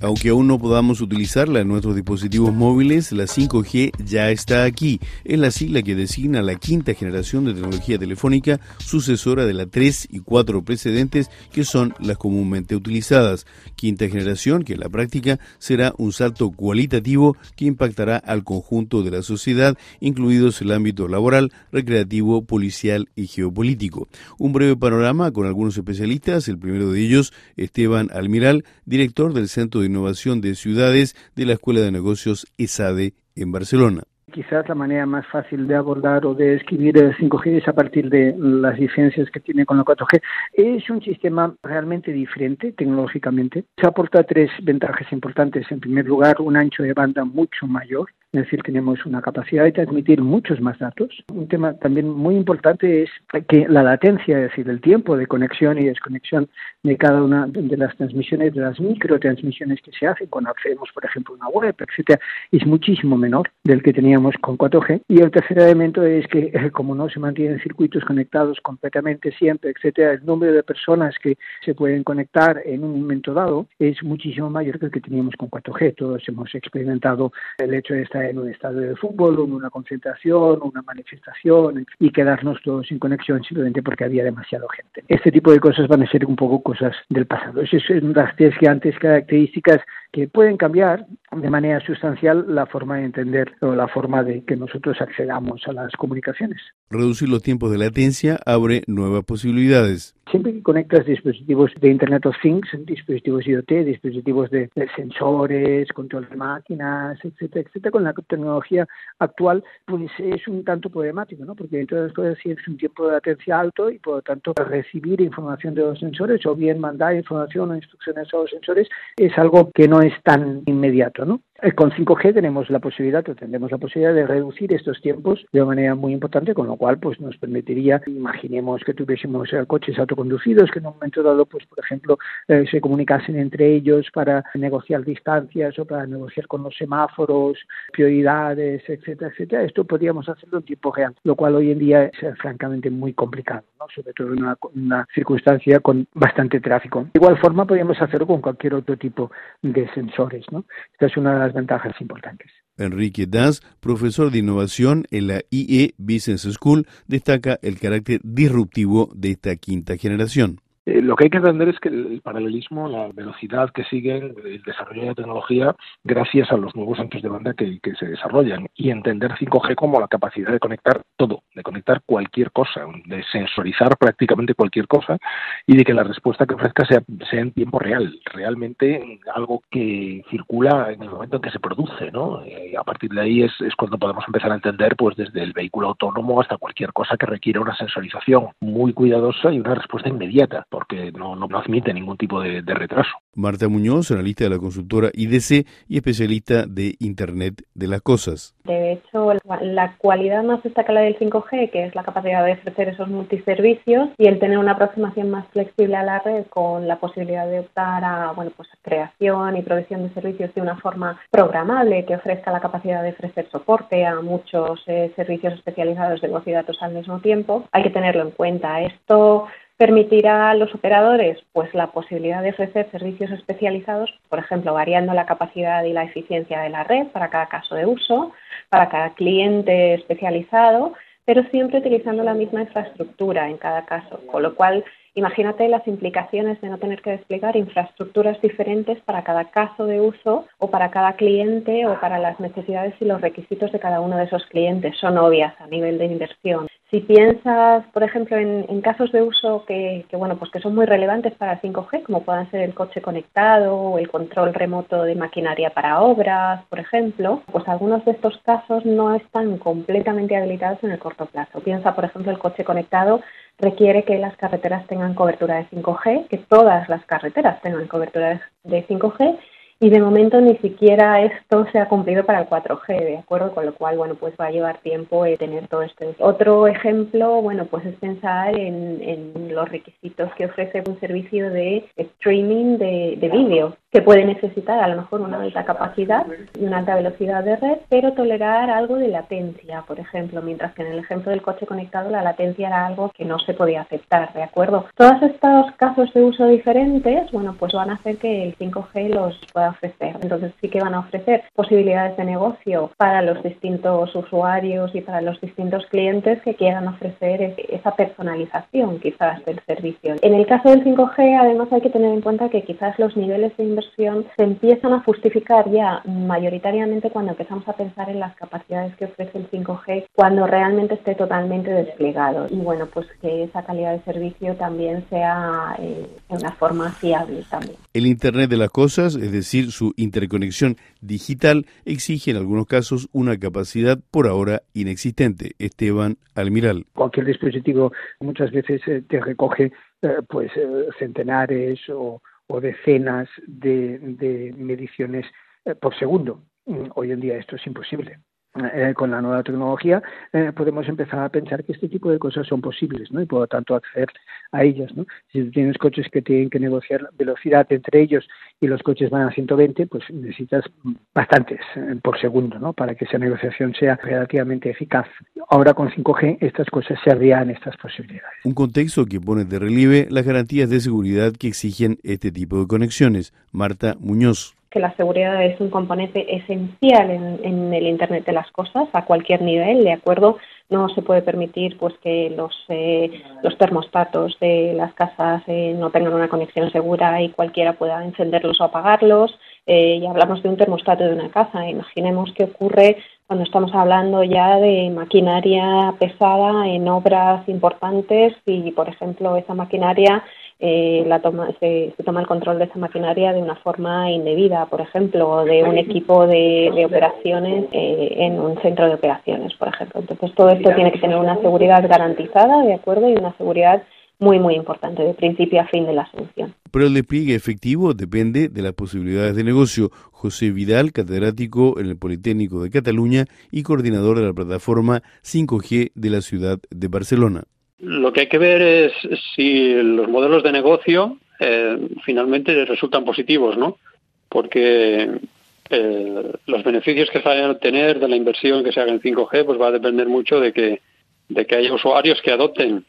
Aunque aún no podamos utilizarla en nuestros dispositivos móviles, la 5G ya está aquí. Es la sigla que designa la quinta generación de tecnología telefónica, sucesora de la 3 y 4 precedentes, que son las comúnmente utilizadas. Quinta generación que en la práctica será un salto cualitativo que impactará al conjunto de la sociedad, incluidos el ámbito laboral, recreativo, policial y geopolítico. Un breve panorama con algunos especialistas, el primero de ellos, Esteban Almiral, director del Centro de Innovación de Ciudades de la Escuela de Negocios ESADE en Barcelona. Quizás la manera más fácil de abordar o de escribir el 5G es a partir de las diferencias que tiene con la 4G. Es un sistema realmente diferente tecnológicamente. Se aporta tres ventajas importantes. En primer lugar, un ancho de banda mucho mayor es decir, tenemos una capacidad de transmitir muchos más datos. Un tema también muy importante es que la latencia, es decir, el tiempo de conexión y desconexión de cada una de las transmisiones, de las microtransmisiones que se hacen cuando accedemos, por ejemplo, a una web, etcétera, es muchísimo menor del que teníamos con 4G. Y el tercer elemento es que, eh, como no se mantienen circuitos conectados completamente siempre, etcétera, el número de personas que se pueden conectar en un momento dado es muchísimo mayor que el que teníamos con 4G. Todos hemos experimentado el hecho de estar en un estadio de fútbol, en una concentración, una manifestación y quedarnos todos sin conexión simplemente porque había demasiada gente. Este tipo de cosas van a ser un poco cosas del pasado. Esas son las tres grandes características que pueden cambiar de manera sustancial la forma de entender o la forma de que nosotros accedamos a las comunicaciones. Reducir los tiempos de latencia abre nuevas posibilidades. Siempre que conectas dispositivos de Internet of Things, dispositivos IoT, dispositivos de, sensores, control de máquinas, etcétera, etcétera, con la tecnología actual, pues es un tanto problemático, ¿no? Porque todas las cosas es un tiempo de latencia alto y por lo tanto recibir información de los sensores o bien mandar información o instrucciones a los sensores es algo que no es tan inmediato, ¿no? Eh, con 5G tenemos la posibilidad, tendremos la posibilidad de reducir estos tiempos de manera muy importante, con lo cual pues nos permitiría, imaginemos que tuviésemos eh, coches autoconducidos que en un momento dado, pues por ejemplo, eh, se comunicasen entre ellos para negociar distancias o para negociar con los semáforos, prioridades, etcétera, etcétera. Esto podríamos hacerlo en tiempo real, lo cual hoy en día es francamente muy complicado, ¿no? sobre todo en una, una circunstancia con bastante tráfico. De igual forma podríamos hacerlo con cualquier otro tipo de sensores. ¿no? Esta es una ventajas importantes. Enrique Das, profesor de innovación en la IE Business School, destaca el carácter disruptivo de esta quinta generación. Eh, lo que hay que entender es que el paralelismo, la velocidad que sigue el desarrollo de la tecnología gracias a los nuevos anchos de banda que, se desarrollan y entender 5G como la capacidad de conectar todo, de conectar cualquier cosa, de sensorizar prácticamente cualquier cosa y de que la respuesta que ofrezca sea, en tiempo real, realmente algo que circula en el momento en que se produce, ¿no? Y a partir de ahí es, es cuando podemos empezar a entender, pues desde el vehículo autónomo hasta cualquier cosa que requiera una sensorización muy cuidadosa y una respuesta inmediata porque no, no, admite ningún tipo de, retraso. Marta Muñoz, analista de la consultora IDC y especialista de Internet de las Cosas. De hecho, la cualidad más destacada del 5G, que es la capacidad de ofrecer esos multiservicios y el tener una aproximación más flexible a la red con la posibilidad de optar a bueno, pues creación y provisión de servicios de una forma programable que ofrezca la capacidad de ofrecer soporte a muchos eh, servicios especializados de voz y datos al mismo tiempo, hay que tenerlo en cuenta. Esto permitirá a los operadores pues la posibilidad de ofrecer servicios especializados, por ejemplo, variando la capacidad y la eficiencia de la red para cada caso de uso, para cada cliente especializado, pero siempre utilizando la misma infraestructura en cada caso, con lo cual Imagínate las implicaciones de no tener que desplegar infraestructuras diferentes para cada caso de uso o para cada cliente o para las necesidades y los requisitos de cada uno de esos clientes. Son obvias a nivel de inversión. Si piensas, por ejemplo, en, casos de uso que, bueno, pues que son muy relevantes para el 5G, como puedan ser el coche conectado o el control remoto de maquinaria para obras, por ejemplo, pues algunos de estos casos no están completamente habilitados en el corto plazo. Piensa, por ejemplo, el coche conectado requiere que las carreteras tengan cobertura de 5G, que todas las carreteras tengan cobertura de 5G y de momento ni siquiera esto se ha cumplido para el 4G, ¿de acuerdo? Con lo cual, bueno, pues va a llevar tiempo tener todo esto. Otro ejemplo, bueno, pues es pensar en, en los requisitos que ofrece un servicio de streaming de, de vídeo que puede necesitar a lo mejor una alta capacidad y una alta velocidad de red, pero tolerar algo de latencia, por ejemplo, mientras que en el ejemplo del coche conectado la latencia era algo que no se podía aceptar, ¿de acuerdo? Todos estos casos de uso diferentes, bueno, pues van a hacer que el 5G los pueda ofrecer. Entonces sí que van a ofrecer posibilidades de negocio para los distintos usuarios y para los distintos clientes que quieran ofrecer esa personalización quizás del servicio. En el caso del 5G, además hay que tener en cuenta que quizás los niveles de se empiezan a justificar ya mayoritariamente cuando empezamos a pensar en las capacidades que ofrece el 5G cuando realmente esté totalmente desplegado y bueno pues que esa calidad de servicio también sea eh, de una forma fiable también. El Internet de las cosas, es decir, su interconexión digital, exige en algunos casos una capacidad por ahora inexistente. Esteban Almiral. Cualquier dispositivo muchas veces eh, te recoge eh, pues centenares o decenas de, mediciones eh, por segundo. Mm, hoy en día esto es imposible. Eh, con la nueva tecnología eh, podemos empezar a pensar que este tipo de cosas son posibles ¿no? y por lo tanto acceder a ellas. ¿no? Si tienes coches que tienen que negociar velocidad entre ellos y los coches van a 120, pues necesitas bastantes por segundo ¿no? para que esa negociación sea relativamente eficaz. Ahora con 5G estas cosas se abrían estas posibilidades. Un contexto que pone de relieve las garantías de seguridad que exigen este tipo de conexiones. Marta Muñoz que la seguridad es un componente esencial en, el Internet de las cosas a cualquier nivel, ¿de acuerdo? No se puede permitir pues que los, eh, los termostatos de las casas eh, no tengan una conexión segura y cualquiera pueda encenderlos o apagarlos. Eh, y hablamos de un termostato de una casa. Imaginemos qué ocurre cuando estamos hablando ya de maquinaria pesada en obras importantes y, por ejemplo, esa maquinaria eh, la toma, se, toma el control de esa maquinaria de una forma indebida, por ejemplo, de un equipo de, operaciones eh, en un centro de operaciones, por ejemplo. Entonces, todo esto tiene que tener una seguridad garantizada, ¿de acuerdo? Y una seguridad muy, muy importante, de principio a fin de la solución. Pero el despliegue efectivo depende de las posibilidades de negocio. José Vidal, catedrático en el Politécnico de Cataluña y coordinador de la plataforma 5G de la ciudad de Barcelona. Lo que hay que ver es si los modelos de negocio eh, finalmente resultan positivos, ¿no? Porque eh, los beneficios que se vayan a obtener de la inversión que se haga en 5G pues va a depender mucho de que, de que haya usuarios que adopten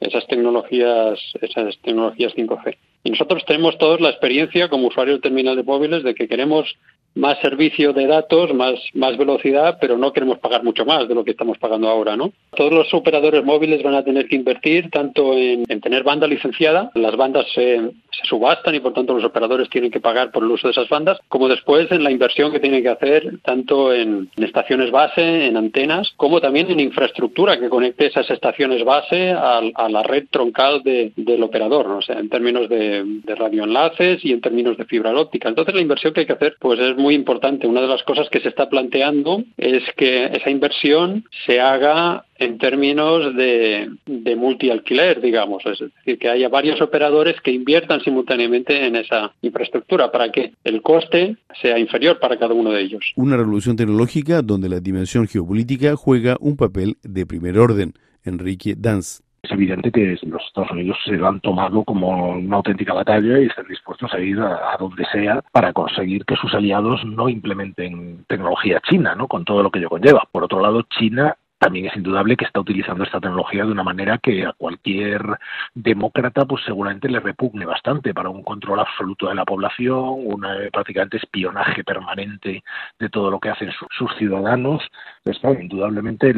esas tecnologías, esas tecnologías 5G. Y nosotros tenemos todos la experiencia como usuarios de terminal de móviles de que queremos más servicio de datos, más, más velocidad, pero no queremos pagar mucho más de lo que estamos pagando ahora, ¿no? Todos los operadores móviles van a tener que invertir tanto en, tener banda licenciada, las bandas se, subastan y por tanto los operadores tienen que pagar por el uso de esas bandas, como después en la inversión que tienen que hacer tanto en, estaciones base, en antenas, como también en infraestructura que conecte esas estaciones base a, la red troncal del operador, ¿no? sea, en términos de, de radioenlaces y en términos de fibra óptica. Entonces la inversión que hay que hacer pues es muy importante. Una de las cosas que se está planteando es que esa inversión se haga en términos de, de multi-alquiler, digamos, es decir, que haya varios operadores que inviertan simultáneamente en esa infraestructura para que el coste sea inferior para cada uno de ellos. Una revolución tecnológica donde la dimensión geopolítica juega un papel de primer orden. Enrique Danz es evidente que los Estados Unidos se lo han tomado como una auténtica batalla y están dispuestos a ir a, donde sea para conseguir que sus aliados no implementen tecnología china, ¿no? Con todo lo que ello conlleva. Por otro lado, China también es indudable que está utilizando esta tecnología de una manera que a cualquier demócrata pues seguramente le repugne bastante para un control absoluto de la población, un prácticamente espionaje permanente de todo lo que hacen sus ciudadanos. Entonces, indudablemente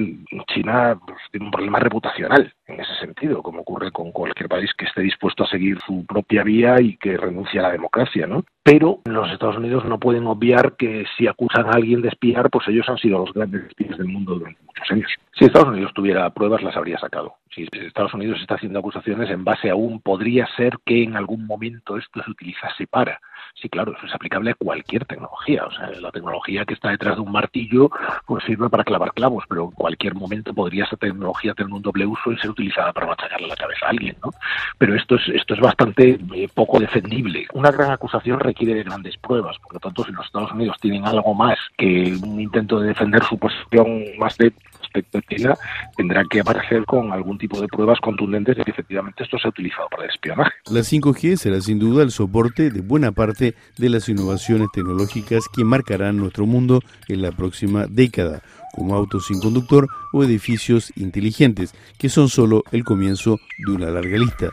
China pues, tiene un problema reputacional en ese sentido, como ocurre con cualquier país que esté dispuesto a seguir su propia vía y que renuncie a la democracia, ¿no? Pero los Estados Unidos no pueden obviar que si acusan a alguien de espiar, pues ellos han sido los grandes espías del mundo durante muchos años. Si Estados Unidos tuviera pruebas, las habría sacado. Si Estados Unidos está haciendo acusaciones en base a un podría ser que en algún momento esto se utilizase para. Sí, claro, eso es aplicable a cualquier tecnología. O sea, la tecnología que está detrás de un martillo pues sirve para clavar clavos, pero en cualquier momento podría esa tecnología tener un doble uso y ser utilizada para machacarle la cabeza a alguien, ¿no? Pero esto es, esto es bastante eh, poco defendible. Una gran acusación requiere de grandes pruebas. Por lo tanto, si los Estados Unidos tienen algo más que un intento de defender su posición más de respecto a China, tendrá que aparecer con algún tipo de pruebas contundentes de que efectivamente esto se ha utilizado para el espionaje. La 5G será sin duda el soporte de buena parte de las innovaciones tecnológicas que marcarán nuestro mundo en la próxima década, como autos sin conductor o edificios inteligentes, que son solo el comienzo de una larga lista.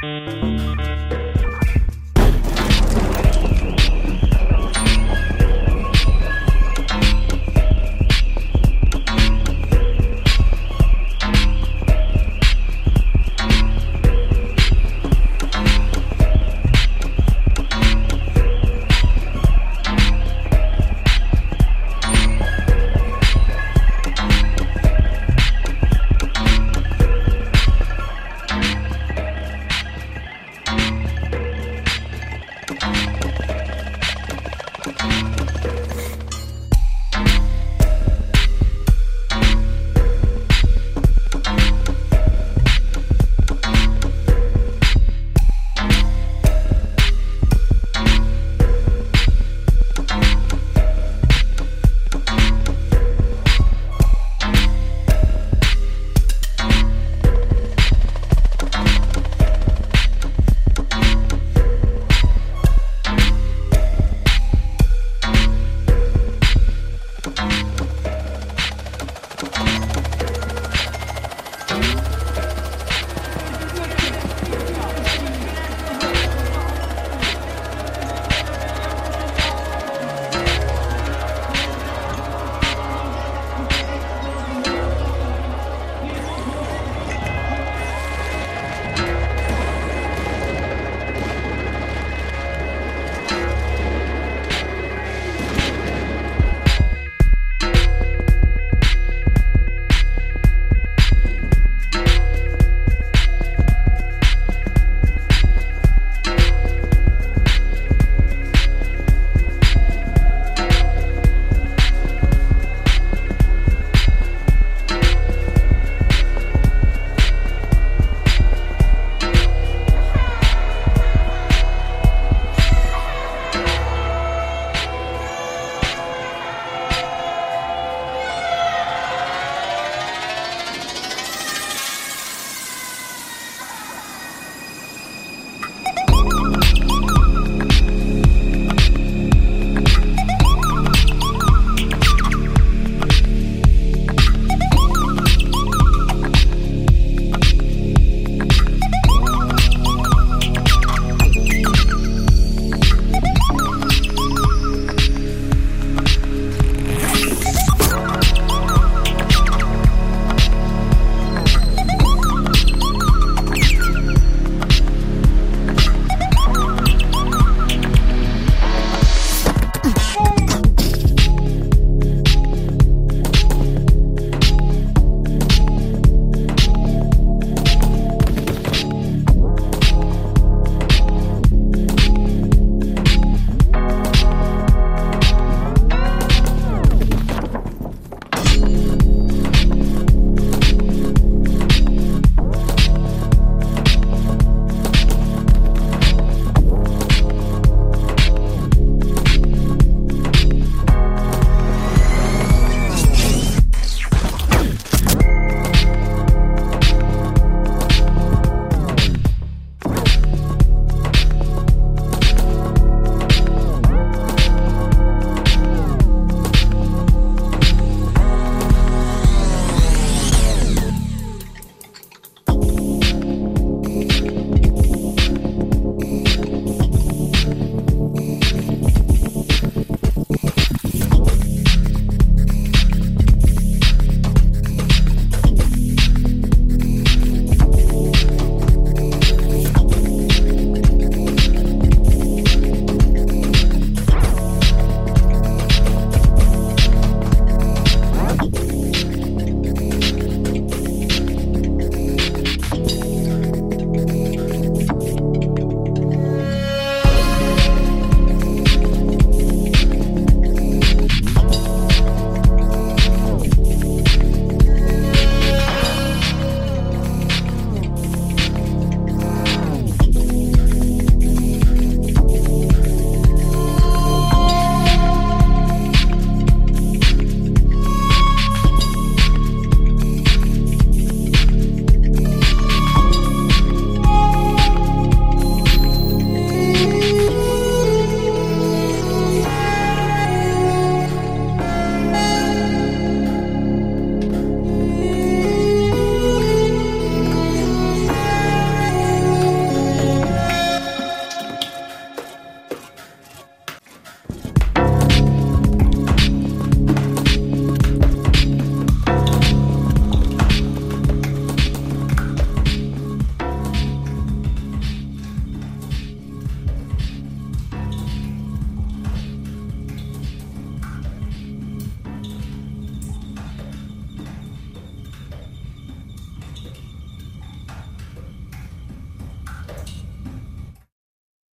Música